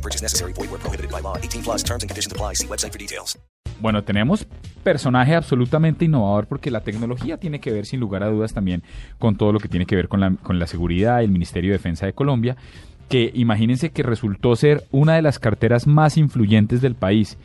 No purchase necessary. Void where prohibited by law. 18 plus terms and conditions apply. See website for details. Bueno, tenemos personaje absolutamente innovador porque la tecnología tiene que ver sin lugar a dudas también con todo lo que tiene que ver con la, con la seguridad, el Ministerio de Defensa de Colombia, que imagínense que resultó ser una de las carteras más influyentes del país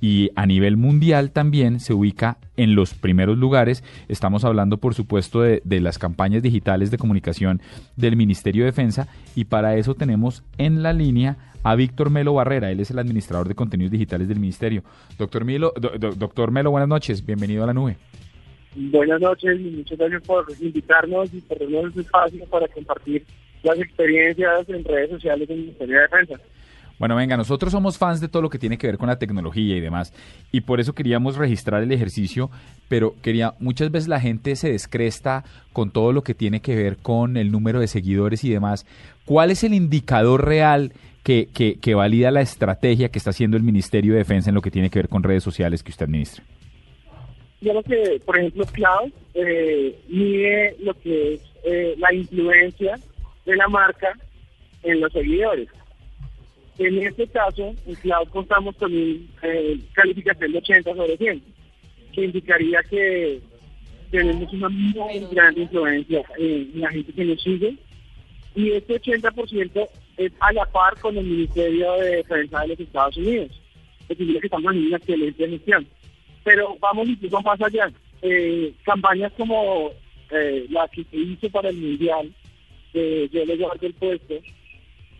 y a nivel mundial también se ubica en los primeros lugares. Estamos hablando, por supuesto, de, las campañas digitales de comunicación del Ministerio de Defensa y para eso tenemos en la línea a Víctor Melo Barrera. Él es el administrador de contenidos digitales del Ministerio. Doctor Melo, do, doctor Melo buenas noches. Bienvenido a la nube. Buenas noches y muchas gracias por invitarnos y por darnos este espacio para compartir las experiencias en redes sociales del Ministerio de Defensa. Bueno, venga, nosotros somos fans de todo lo que tiene que ver con la tecnología y demás, y por eso queríamos registrar el ejercicio, pero quería, muchas veces la gente se descresta con todo lo que tiene que ver con el número de seguidores y demás. ¿Cuál es el indicador real que, que, que valida la estrategia que está haciendo el Ministerio de Defensa en lo que tiene que ver con redes sociales que usted administra? Yo que, por ejemplo, Cloud eh, mide lo que es eh, la influencia de la marca en los seguidores. En este caso, en Cloud contamos con una eh, calificación de 80 sobre 100, que indicaría que tenemos una muy gran influencia en la gente que nos sigue. Y este 80% es a la par con el Ministerio de Defensa de los Estados Unidos. Es decir, que estamos en una excelente gestión. Pero vamos incluso más allá. Eh, campañas como eh, la que se hizo para el Mundial, eh, yo le guardo el puesto,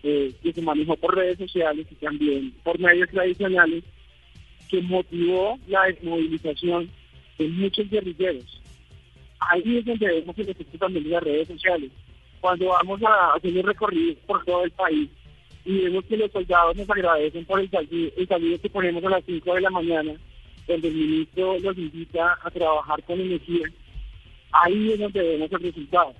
eh, que se manejó por redes sociales y también por medios tradicionales, que motivó la desmovilización de muchos guerrilleros. Ahí es donde vemos el efecto también de las redes sociales. Cuando vamos a hacer un recorrido por todo el país y vemos que los soldados nos agradecen por el saludo, el saludo que ponemos a las 5 de la mañana, donde el ministro los invita a trabajar con energía, ahí es donde vemos el resultado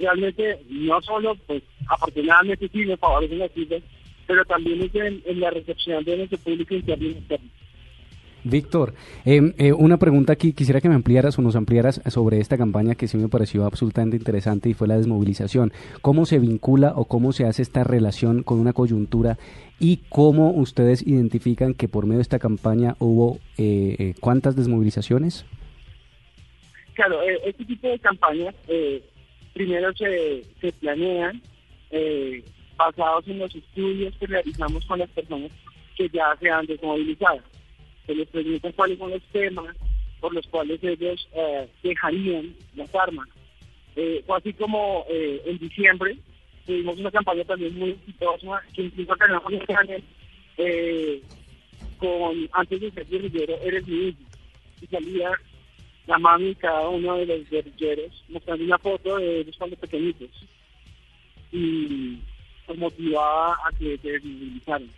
realmente no solo, pues afortunadamente sí me favorecen las cifras, pero también es en, en, la recepción de nuestro público interno y externo. Víctor, eh, eh, una pregunta aquí, quisiera que me ampliaras o nos ampliaras sobre esta campaña que sí me pareció absolutamente interesante y fue la desmovilización. ¿Cómo se vincula o cómo se hace esta relación con una coyuntura y cómo ustedes identifican que por medio de esta campaña hubo eh, cuántas desmovilizaciones? Claro, este tipo de campañas primero se, se planean eh, basados en los estudios que realizamos con las personas que ya se han desmovilizado. Se les pregunta cuáles son los temas por los cuales ellos eh, dejarían las armas. Eh, fue así como eh, en diciembre tuvimos una campaña también muy exitosa que incluso un eh, con antes de ser guerrillero eres mi hijo y salía la mami y cada uno de los guerrilleros mostrando una foto de ellos cuando pequeñitos y pues motivaba a que se desmovilizaran.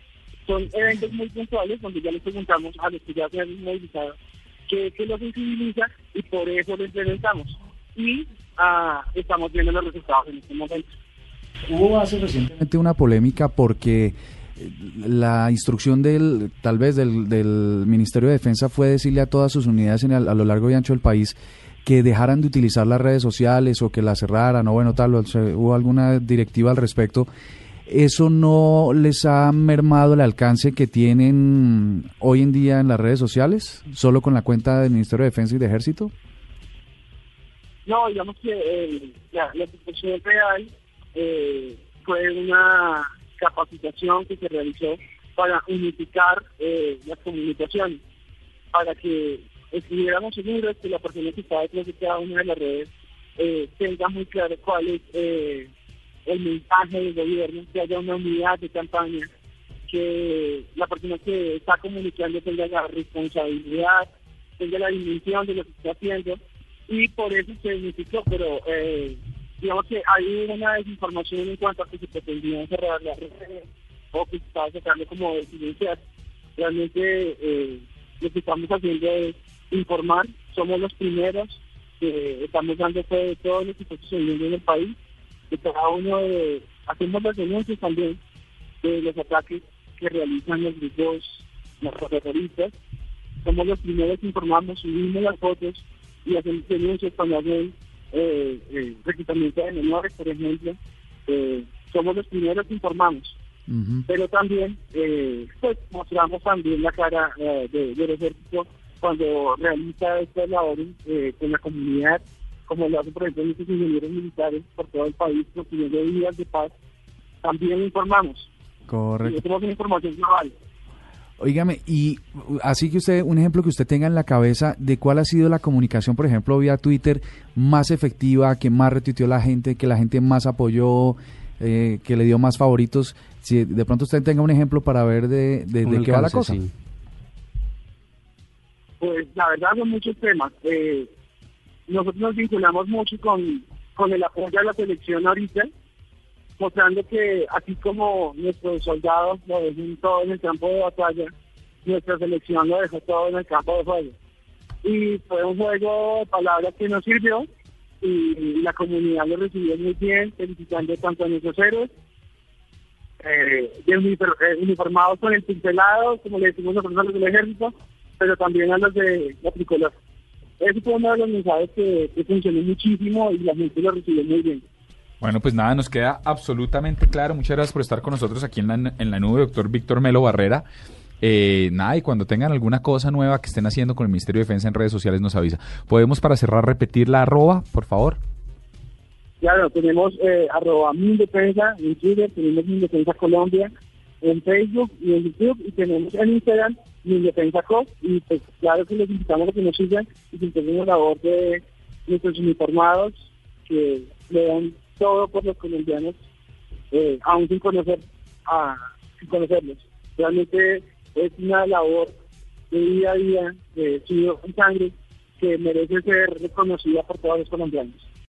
Son eventos muy puntuales donde ya les preguntamos a los que ya se han movilizado qué, qué los sensibiliza y por eso lo implementamos. Y ah, estamos viendo los resultados en este momento. Hubo hace recientemente una polémica porque la instrucción del tal vez del, del, Ministerio de Defensa fue decirle a todas sus unidades en el, a lo largo y ancho del país que dejaran de utilizar las redes sociales o que las cerraran o bueno tal o sea, hubo alguna directiva al respecto. Eso no les ha mermado el alcance que tienen hoy en día en las redes sociales solo con la cuenta del Ministerio de Defensa y de Ejército. No digamos que eh, la, situación real eh, fue una capacitación que se realizó para unificar eh, las comunicaciones, para que estuviéramos seguros que la persona que está detrás de cada una de las redes eh, tenga muy claro cuál es eh, el mensaje del gobierno, que haya una unidad de campaña, que la persona que está comunicando tenga la responsabilidad, tenga la dimensión de lo que está haciendo, y por eso se unificó, pero eh, digamos que hay una desinformación en cuanto a que se pretendían cerrar las redes o que se estaba sacando como decidencias. Realmente eh, lo que estamos haciendo es informar, somos los primeros que estamos dando fe de todo lo que está sucediendo en el país, de cada uno de, hacemos las denuncias también de los ataques que realizan los grupos terroristas, somos los primeros que informamos, subimos las fotos y hacemos denuncias cuando hacen eh, eh, reclutamiento de menores, por ejemplo, eh, somos los primeros que informamos. Pero también, eh, pues mostramos también la cara de- del ejército cuando realiza estas labores con la comunidad, como lo hacen, por ejemplo, nuestros ingenieros militares por todo el país, construyendo vidas de paz. También informamos. Y Correcto. tenemos una información global. Oígame, y así que usted, un ejemplo que usted tenga en la cabeza de cuál ha sido la comunicación, por ejemplo, vía Twitter más efectiva, que más retuiteó la gente, que la gente más apoyó, eh, que le dio más favoritos. Si de pronto usted tenga un ejemplo para ver de, de, qué va la cosa. sí. Pues la verdad son muchos temas. Eh, nosotros nos vinculamos mucho con, con el apoyo a la selección ahorita, mostrando que así como nuestros soldados lo dejan todo en el campo de batalla, nuestra selección lo dejó todo en el campo de juego. Y fue un juego de palabras que nos sirvió y la comunidad lo recibió muy bien, felicitando tanto a nuestros héroes, eh, eh, uniformados con el pincelado, como le decimos nosotros a los del ejército, pero también a los de la tricolor. Ese fue uno de los mensajes que, que funcionó muchísimo y la gente lo recibió muy bien. Bueno, pues nada, nos queda absolutamente claro. Muchas gracias por estar con nosotros aquí en la, en la nube, doctor Víctor Melo Barrera. Eh, nada, y cuando tengan alguna cosa nueva que estén haciendo con el Ministerio de Defensa en redes sociales nos avisa. ¿Podemos para cerrar repetir la arroba, por favor? Claro, tenemos eh, arroba Mindefensa en Twitter, tenemos Mindefensa Colombia en Facebook y en YouTube y tenemos en Instagram Mindefensa Co. Y pues claro que les invitamos a que nos sigan y que integren la labor de nuestros uniformados que le dan todo por los colombianos, eh, aún sin conocer a, sin conocerlos. Realmente es una labor de día a día, de sudor y sangre, que merece ser reconocida por todos los colombianos.